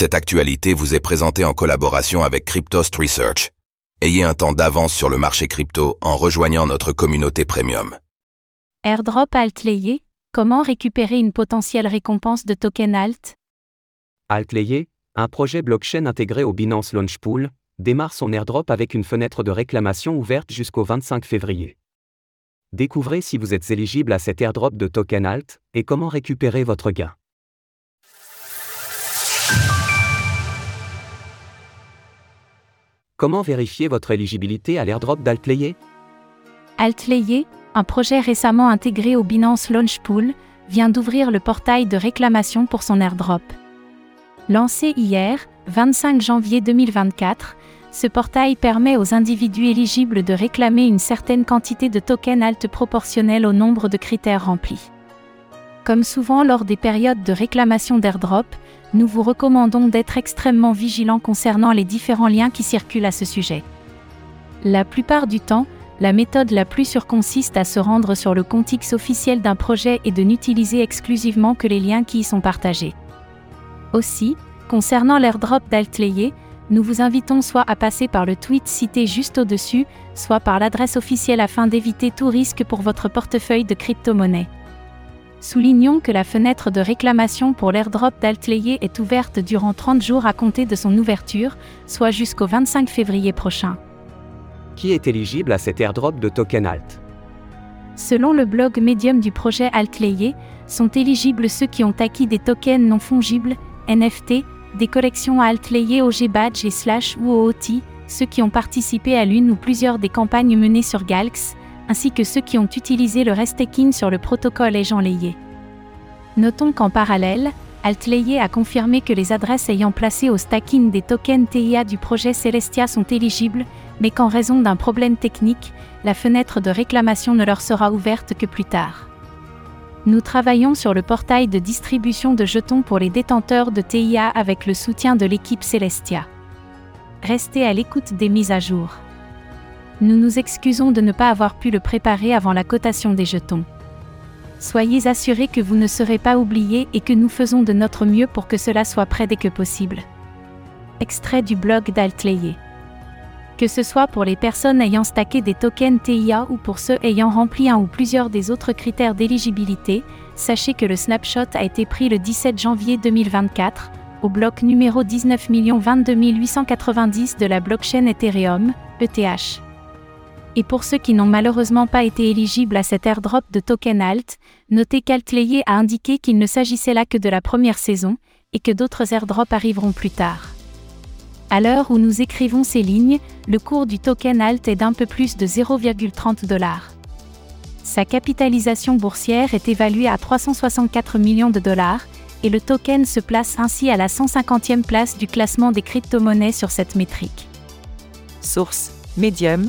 Cette actualité vous est présentée en collaboration avec Cryptost Research. Ayez un temps d'avance sur le marché crypto en rejoignant notre communauté premium. Airdrop Altlayer, comment récupérer une potentielle récompense de token Alt? Altlayer, un projet blockchain intégré au Binance Launch Pool, démarre son airdrop avec une fenêtre de réclamation ouverte jusqu'au 25 février. Découvrez si vous êtes éligible à cet airdrop de token Alt et comment récupérer votre gain. Comment vérifier votre éligibilité à l'airdrop d'Altlayer? Altlayer, un projet récemment intégré au Binance Launch Pool, vient d'ouvrir le portail de réclamation pour son airdrop. Lancé hier, 25 janvier 2024, ce portail permet aux individus éligibles de réclamer une certaine quantité de tokens alt proportionnelle au nombre de critères remplis. Comme souvent lors des périodes de réclamation d'airdrop, nous vous recommandons d'être extrêmement vigilants concernant les différents liens qui circulent à ce sujet. La plupart du temps, la méthode la plus sûre consiste à se rendre sur le compte X officiel d'un projet et de n'utiliser exclusivement que les liens qui y sont partagés. Aussi, concernant l'airdrop d'Altlayer, nous vous invitons soit à passer par le tweet cité juste au-dessus, soit par l'adresse officielle afin d'éviter tout risque pour votre portefeuille de crypto-monnaie. Soulignons que la fenêtre de réclamation pour l'airdrop d'Altlayer est ouverte durant 30 jours à compter de son ouverture, soit jusqu'au 25 février prochain. Qui est éligible à cet airdrop de token Alt? Selon le blog Medium du projet Altlayer, sont éligibles ceux qui ont acquis des tokens non fongibles, NFT, des collections Altlayer OG Badge et Slash ou OOT, ceux qui ont participé à l'une ou plusieurs des campagnes menées sur Galx, ainsi que ceux qui ont utilisé le restaking sur le protocole Agent Layé. Notons qu'en parallèle, Altlayer a confirmé que les adresses ayant placé au stacking des tokens TIA du projet Celestia sont éligibles, mais qu'en raison d'un problème technique, la fenêtre de réclamation ne leur sera ouverte que plus tard. Nous travaillons sur le portail de distribution de jetons pour les détenteurs de TIA avec le soutien de l'équipe Celestia. Restez à l'écoute des mises à jour. Nous nous excusons de ne pas avoir pu le préparer avant la cotation des jetons. Soyez assurés que vous ne serez pas oubliés et que nous faisons de notre mieux pour que cela soit prêt dès que possible. Extrait du blog d'Altlayer. Que ce soit pour les personnes ayant stacké des tokens TIA ou pour ceux ayant rempli un ou plusieurs des autres critères d'éligibilité, sachez que le snapshot a été pris le 17 janvier 2024, au bloc numéro 19 22 890 de la blockchain Ethereum, ETH. Et pour ceux qui n'ont malheureusement pas été éligibles à cet airdrop de token alt, notez qu'Altlayer a indiqué qu'il ne s'agissait là que de la première saison, et que d'autres airdrops arriveront plus tard. À l'heure où nous écrivons ces lignes, le cours du token alt est d'un peu plus de 0,30 dollars. Sa capitalisation boursière est évaluée à 364 millions de dollars, et le token se place ainsi à la 150e place du classement des crypto-monnaies sur cette métrique. Source Medium,